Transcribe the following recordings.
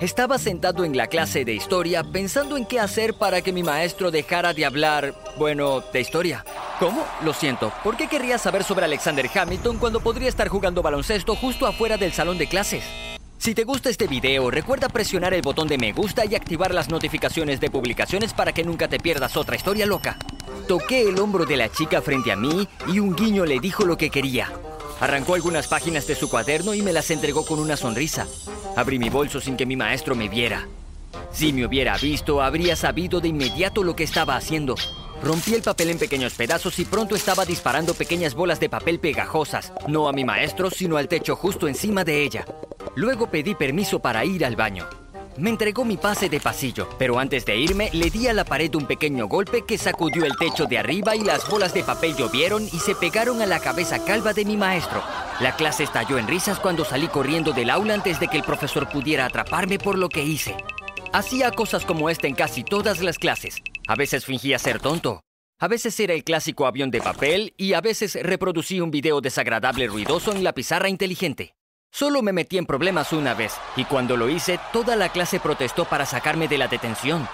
Estaba sentado en la clase de historia pensando en qué hacer para que mi maestro dejara de hablar, bueno, de historia. ¿Cómo? Lo siento. ¿Por qué querría saber sobre Alexander Hamilton cuando podría estar jugando baloncesto justo afuera del salón de clases? Si te gusta este video, recuerda presionar el botón de me gusta y activar las notificaciones de publicaciones para que nunca te pierdas otra historia loca. Toqué el hombro de la chica frente a mí y un guiño le dijo lo que quería. Arrancó algunas páginas de su cuaderno y me las entregó con una sonrisa. Abrí mi bolso sin que mi maestro me viera. Si me hubiera visto, habría sabido de inmediato lo que estaba haciendo. Rompí el papel en pequeños pedazos y pronto estaba disparando pequeñas bolas de papel pegajosas, no a mi maestro, sino al techo justo encima de ella. Luego pedí permiso para ir al baño. Me entregó mi pase de pasillo, pero antes de irme le di a la pared un pequeño golpe que sacudió el techo de arriba y las bolas de papel llovieron y se pegaron a la cabeza calva de mi maestro. La clase estalló en risas cuando salí corriendo del aula antes de que el profesor pudiera atraparme por lo que hice. Hacía cosas como esta en casi todas las clases. A veces fingía ser tonto. A veces era el clásico avión de papel y a veces reproducía un video desagradable ruidoso en la pizarra inteligente. Solo me metí en problemas una vez y cuando lo hice toda la clase protestó para sacarme de la detención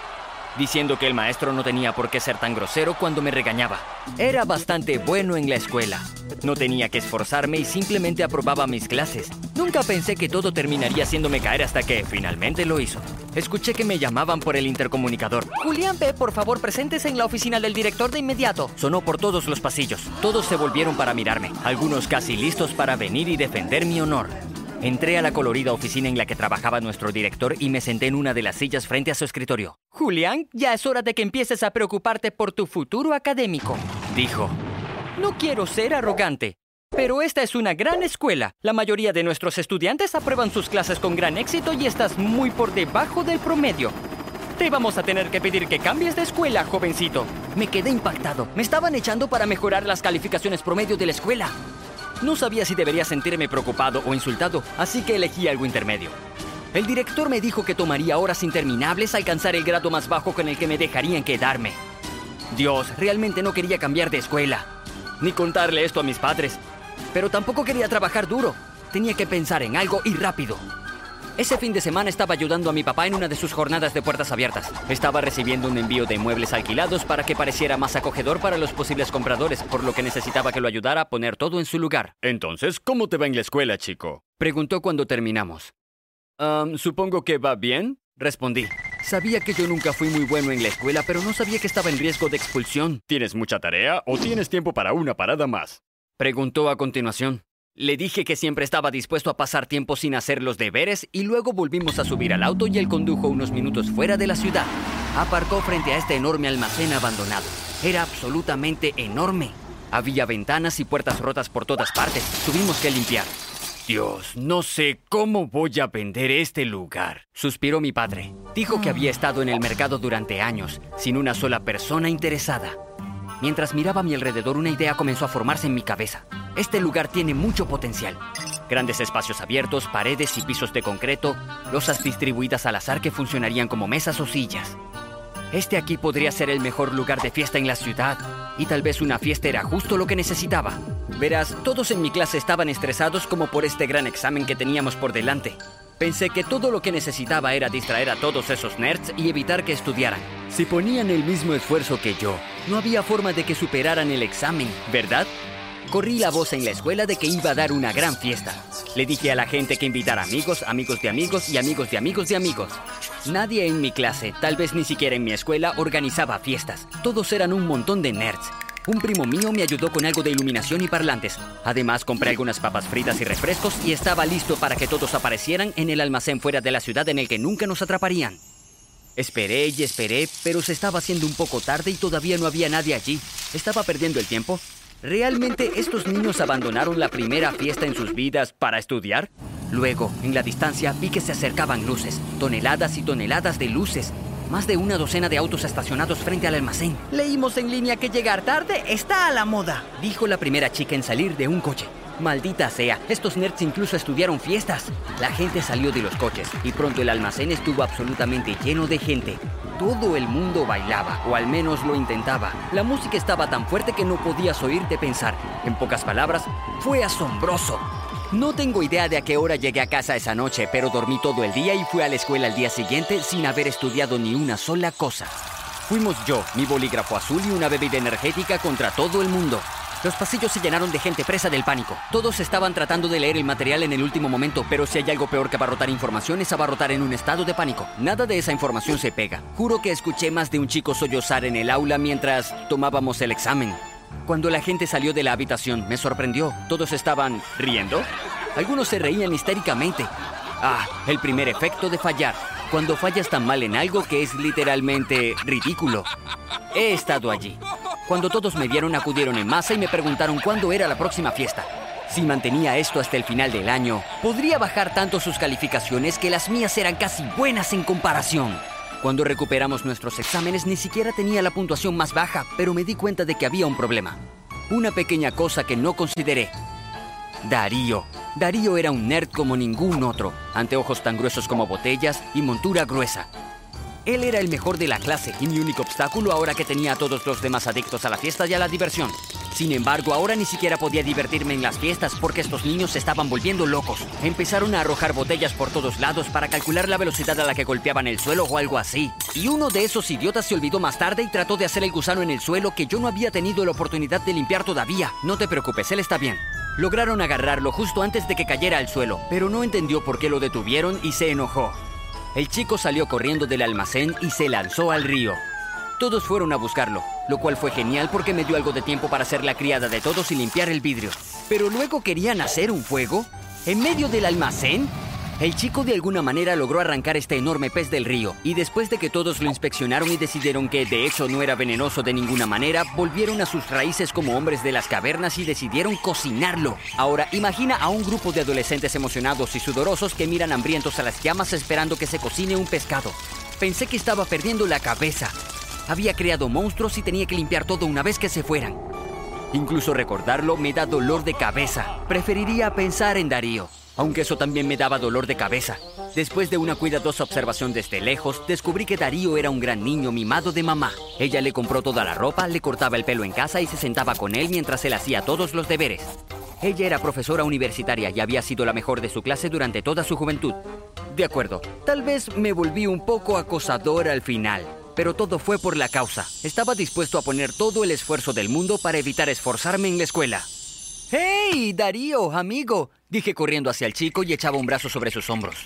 diciendo que el maestro no tenía por qué ser tan grosero cuando me regañaba. Era bastante bueno en la escuela. No tenía que esforzarme y simplemente aprobaba mis clases. Nunca pensé que todo terminaría haciéndome caer hasta que finalmente lo hizo. Escuché que me llamaban por el intercomunicador. Julián P., por favor, presentes en la oficina del director de inmediato. Sonó por todos los pasillos. Todos se volvieron para mirarme, algunos casi listos para venir y defender mi honor. Entré a la colorida oficina en la que trabajaba nuestro director y me senté en una de las sillas frente a su escritorio. Julián, ya es hora de que empieces a preocuparte por tu futuro académico, dijo. No quiero ser arrogante, pero esta es una gran escuela. La mayoría de nuestros estudiantes aprueban sus clases con gran éxito y estás muy por debajo del promedio. Te vamos a tener que pedir que cambies de escuela, jovencito. Me quedé impactado. Me estaban echando para mejorar las calificaciones promedio de la escuela. No sabía si debería sentirme preocupado o insultado, así que elegí algo intermedio. El director me dijo que tomaría horas interminables alcanzar el grado más bajo con el que me dejarían quedarme. Dios, realmente no quería cambiar de escuela, ni contarle esto a mis padres, pero tampoco quería trabajar duro. Tenía que pensar en algo y rápido. Ese fin de semana estaba ayudando a mi papá en una de sus jornadas de puertas abiertas. Estaba recibiendo un envío de muebles alquilados para que pareciera más acogedor para los posibles compradores, por lo que necesitaba que lo ayudara a poner todo en su lugar. Entonces, ¿cómo te va en la escuela, chico? Preguntó cuando terminamos. supongo que va bien, respondí. Sabía que yo nunca fui muy bueno en la escuela, pero no sabía que estaba en riesgo de expulsión. ¿Tienes mucha tarea o tienes tiempo para una parada más? Preguntó a continuación. Le dije que siempre estaba dispuesto a pasar tiempo sin hacer los deberes y luego volvimos a subir al auto y él condujo unos minutos fuera de la ciudad. Aparcó frente a este enorme almacén abandonado. Era absolutamente enorme. Había ventanas y puertas rotas por todas partes. Tuvimos que limpiar. Dios, no sé cómo voy a vender este lugar. Suspiró mi padre. Dijo que había estado en el mercado durante años, sin una sola persona interesada. Mientras miraba a mi alrededor, una idea comenzó a formarse en mi cabeza. Este lugar tiene mucho potencial. Grandes espacios abiertos, paredes y pisos de concreto, losas distribuidas al azar que funcionarían como mesas o sillas. Este aquí podría ser el mejor lugar de fiesta en la ciudad, y tal vez una fiesta era justo lo que necesitaba. Verás, todos en mi clase estaban estresados como por este gran examen que teníamos por delante. Pensé que todo lo que necesitaba era distraer a todos esos nerds y evitar que estudiaran. Si ponían el mismo esfuerzo que yo, no había forma de que superaran el examen, ¿verdad? Corrí la voz en la escuela de que iba a dar una gran fiesta. Le dije a la gente que invitara amigos, amigos de amigos y amigos de amigos de amigos. Nadie en mi clase, tal vez ni siquiera en mi escuela, organizaba fiestas. Todos eran un montón de nerds. Un primo mío me ayudó con algo de iluminación y parlantes. Además, compré algunas papas fritas y refrescos y estaba listo para que todos aparecieran en el almacén fuera de la ciudad en el que nunca nos atraparían. Esperé y esperé, pero se estaba haciendo un poco tarde y todavía no había nadie allí. ¿Estaba perdiendo el tiempo? ¿Realmente estos niños abandonaron la primera fiesta en sus vidas para estudiar? Luego, en la distancia, vi que se acercaban luces, toneladas y toneladas de luces, más de una docena de autos estacionados frente al almacén. Leímos en línea que llegar tarde está a la moda, dijo la primera chica en salir de un coche. Maldita sea, estos nerds incluso estudiaron fiestas. La gente salió de los coches y pronto el almacén estuvo absolutamente lleno de gente. Todo el mundo bailaba, o al menos lo intentaba. La música estaba tan fuerte que no podías oírte pensar. En pocas palabras, fue asombroso. No tengo idea de a qué hora llegué a casa esa noche, pero dormí todo el día y fui a la escuela al día siguiente sin haber estudiado ni una sola cosa. Fuimos yo, mi bolígrafo azul y una bebida energética contra todo el mundo. Los pasillos se llenaron de gente presa del pánico. Todos estaban tratando de leer el material en el último momento, pero si hay algo peor que abarrotar información es abarrotar en un estado de pánico. Nada de esa información se pega. Juro que escuché más de un chico sollozar en el aula mientras tomábamos el examen. Cuando la gente salió de la habitación, me sorprendió. Todos estaban riendo. Algunos se reían histéricamente. Ah, el primer efecto de fallar. Cuando fallas tan mal en algo que es literalmente ridículo. He estado allí. Cuando todos me vieron, acudieron en masa y me preguntaron cuándo era la próxima fiesta. Si mantenía esto hasta el final del año, podría bajar tanto sus calificaciones que las mías eran casi buenas en comparación. Cuando recuperamos nuestros exámenes ni siquiera tenía la puntuación más baja, pero me di cuenta de que había un problema. Una pequeña cosa que no consideré. Darío. Darío era un nerd como ningún otro, anteojos tan gruesos como botellas y montura gruesa. Él era el mejor de la clase y mi único obstáculo ahora que tenía a todos los demás adictos a la fiesta y a la diversión. Sin embargo, ahora ni siquiera podía divertirme en las fiestas porque estos niños se estaban volviendo locos. Empezaron a arrojar botellas por todos lados para calcular la velocidad a la que golpeaban el suelo o algo así. Y uno de esos idiotas se olvidó más tarde y trató de hacer el gusano en el suelo que yo no había tenido la oportunidad de limpiar todavía. No te preocupes, él está bien. Lograron agarrarlo justo antes de que cayera al suelo, pero no entendió por qué lo detuvieron y se enojó. El chico salió corriendo del almacén y se lanzó al río. Todos fueron a buscarlo, lo cual fue genial porque me dio algo de tiempo para ser la criada de todos y limpiar el vidrio. Pero luego querían hacer un fuego. ¿En medio del almacén? El chico de alguna manera logró arrancar este enorme pez del río, y después de que todos lo inspeccionaron y decidieron que de hecho no era venenoso de ninguna manera, volvieron a sus raíces como hombres de las cavernas y decidieron cocinarlo. Ahora, imagina a un grupo de adolescentes emocionados y sudorosos que miran hambrientos a las llamas esperando que se cocine un pescado. Pensé que estaba perdiendo la cabeza. Había creado monstruos y tenía que limpiar todo una vez que se fueran. Incluso recordarlo me da dolor de cabeza. Preferiría pensar en Darío aunque eso también me daba dolor de cabeza. Después de una cuidadosa observación desde lejos, descubrí que Darío era un gran niño mimado de mamá. Ella le compró toda la ropa, le cortaba el pelo en casa y se sentaba con él mientras él hacía todos los deberes. Ella era profesora universitaria y había sido la mejor de su clase durante toda su juventud. De acuerdo, tal vez me volví un poco acosador al final, pero todo fue por la causa. Estaba dispuesto a poner todo el esfuerzo del mundo para evitar esforzarme en la escuela. ¡Hey, Darío, amigo! Dije corriendo hacia el chico y echaba un brazo sobre sus hombros.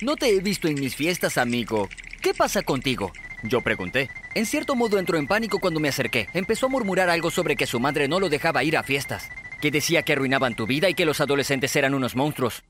No te he visto en mis fiestas, amigo. ¿Qué pasa contigo? Yo pregunté. En cierto modo entró en pánico cuando me acerqué. Empezó a murmurar algo sobre que su madre no lo dejaba ir a fiestas, que decía que arruinaban tu vida y que los adolescentes eran unos monstruos.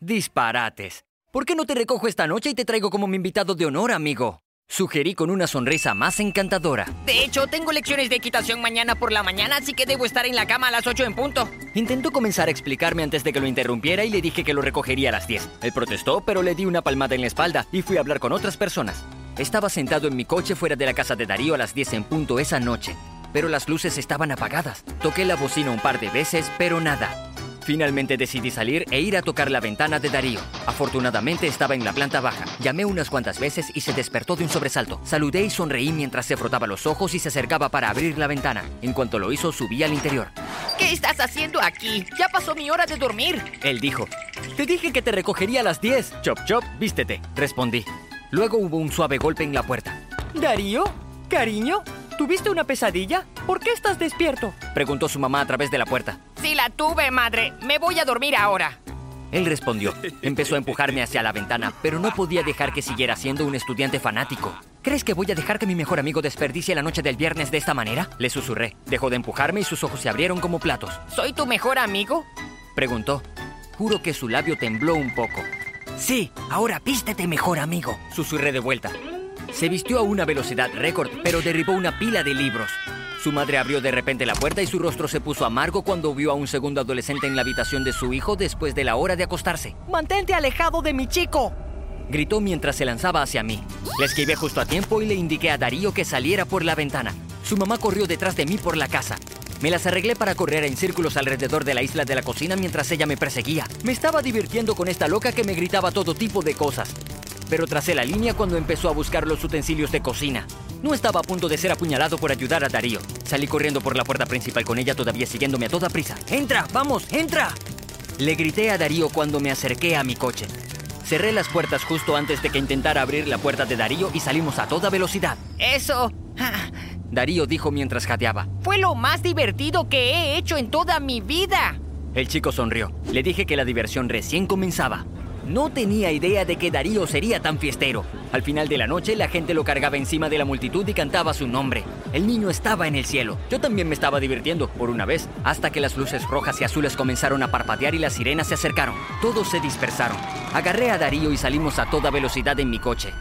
Disparates. ¿Por qué no te recojo esta noche y te traigo como mi invitado de honor, amigo? Sugerí con una sonrisa más encantadora. De hecho, tengo lecciones de equitación mañana por la mañana, así que debo estar en la cama a las 8 en punto. Intentó comenzar a explicarme antes de que lo interrumpiera y le dije que lo recogería a las 10. Él protestó, pero le di una palmada en la espalda y fui a hablar con otras personas. Estaba sentado en mi coche fuera de la casa de Darío a las 10 en punto esa noche, pero las luces estaban apagadas. Toqué la bocina un par de veces, pero nada. Finalmente decidí salir e ir a tocar la ventana de Darío. Afortunadamente estaba en la planta baja. Llamé unas cuantas veces y se despertó de un sobresalto. Saludé y sonreí mientras se frotaba los ojos y se acercaba para abrir la ventana. En cuanto lo hizo, subí al interior. ¿Qué estás haciendo aquí? Ya pasó mi hora de dormir. Él dijo, te dije que te recogería a las 10. Chop, chop, vístete. Respondí. Luego hubo un suave golpe en la puerta. ¿Darío? ¿Cariño? ¿Tuviste una pesadilla? ¿Por qué estás despierto? Preguntó su mamá a través de la puerta. La tuve, madre. Me voy a dormir ahora. Él respondió. Empezó a empujarme hacia la ventana, pero no podía dejar que siguiera siendo un estudiante fanático. ¿Crees que voy a dejar que mi mejor amigo desperdicie la noche del viernes de esta manera? Le susurré. Dejó de empujarme y sus ojos se abrieron como platos. ¿Soy tu mejor amigo? Preguntó. Juro que su labio tembló un poco. Sí, ahora vístete mejor amigo. Susurré de vuelta. Se vistió a una velocidad récord, pero derribó una pila de libros. Su madre abrió de repente la puerta y su rostro se puso amargo cuando vio a un segundo adolescente en la habitación de su hijo después de la hora de acostarse. ¡Mantente alejado de mi chico! Gritó mientras se lanzaba hacia mí. Le esquivé justo a tiempo y le indiqué a Darío que saliera por la ventana. Su mamá corrió detrás de mí por la casa. Me las arreglé para correr en círculos alrededor de la isla de la cocina mientras ella me perseguía. Me estaba divirtiendo con esta loca que me gritaba todo tipo de cosas pero tracé la línea cuando empezó a buscar los utensilios de cocina. No estaba a punto de ser apuñalado por ayudar a Darío. Salí corriendo por la puerta principal con ella todavía siguiéndome a toda prisa. ¡Entra! ¡Vamos! ¡Entra! Le grité a Darío cuando me acerqué a mi coche. Cerré las puertas justo antes de que intentara abrir la puerta de Darío y salimos a toda velocidad. Eso Darío dijo mientras jadeaba. fue lo más divertido que he hecho en toda mi vida. El chico sonrió. Le dije que la diversión recién comenzaba. No tenía idea de que Darío sería tan fiestero. Al final de la noche, la gente lo cargaba encima de la multitud y cantaba su nombre. El niño estaba en el cielo. Yo también me estaba divirtiendo, por una vez, hasta que las luces rojas y azules comenzaron a parpadear y las sirenas se acercaron. Todos se dispersaron. Agarré a Darío y salimos a toda velocidad en mi coche.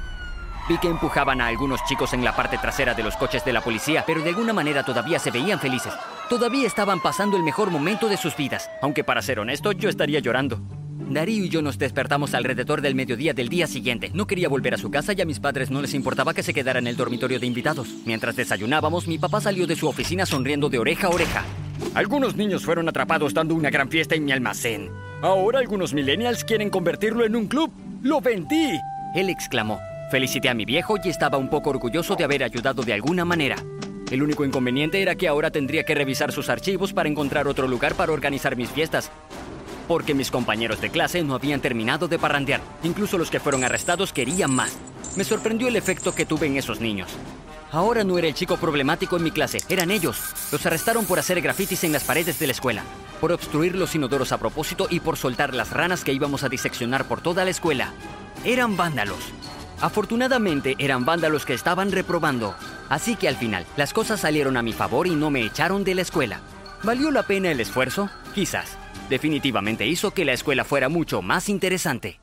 Vi que empujaban a algunos chicos en la parte trasera de los coches de la policía, pero de alguna manera todavía se veían felices. Todavía estaban pasando el mejor momento de sus vidas, aunque para ser honesto yo estaría llorando. Darío y yo nos despertamos alrededor del mediodía del día siguiente. No quería volver a su casa y a mis padres no les importaba que se quedara en el dormitorio de invitados. Mientras desayunábamos, mi papá salió de su oficina sonriendo de oreja a oreja. Algunos niños fueron atrapados dando una gran fiesta en mi almacén. Ahora algunos millennials quieren convertirlo en un club. ¡Lo vendí! Él exclamó. Felicité a mi viejo y estaba un poco orgulloso de haber ayudado de alguna manera. El único inconveniente era que ahora tendría que revisar sus archivos para encontrar otro lugar para organizar mis fiestas. Porque mis compañeros de clase no habían terminado de parrandear. Incluso los que fueron arrestados querían más. Me sorprendió el efecto que tuve en esos niños. Ahora no era el chico problemático en mi clase, eran ellos. Los arrestaron por hacer grafitis en las paredes de la escuela, por obstruir los inodoros a propósito y por soltar las ranas que íbamos a diseccionar por toda la escuela. Eran vándalos. Afortunadamente eran vándalos que estaban reprobando. Así que al final, las cosas salieron a mi favor y no me echaron de la escuela. ¿Valió la pena el esfuerzo? Quizás. Definitivamente hizo que la escuela fuera mucho más interesante.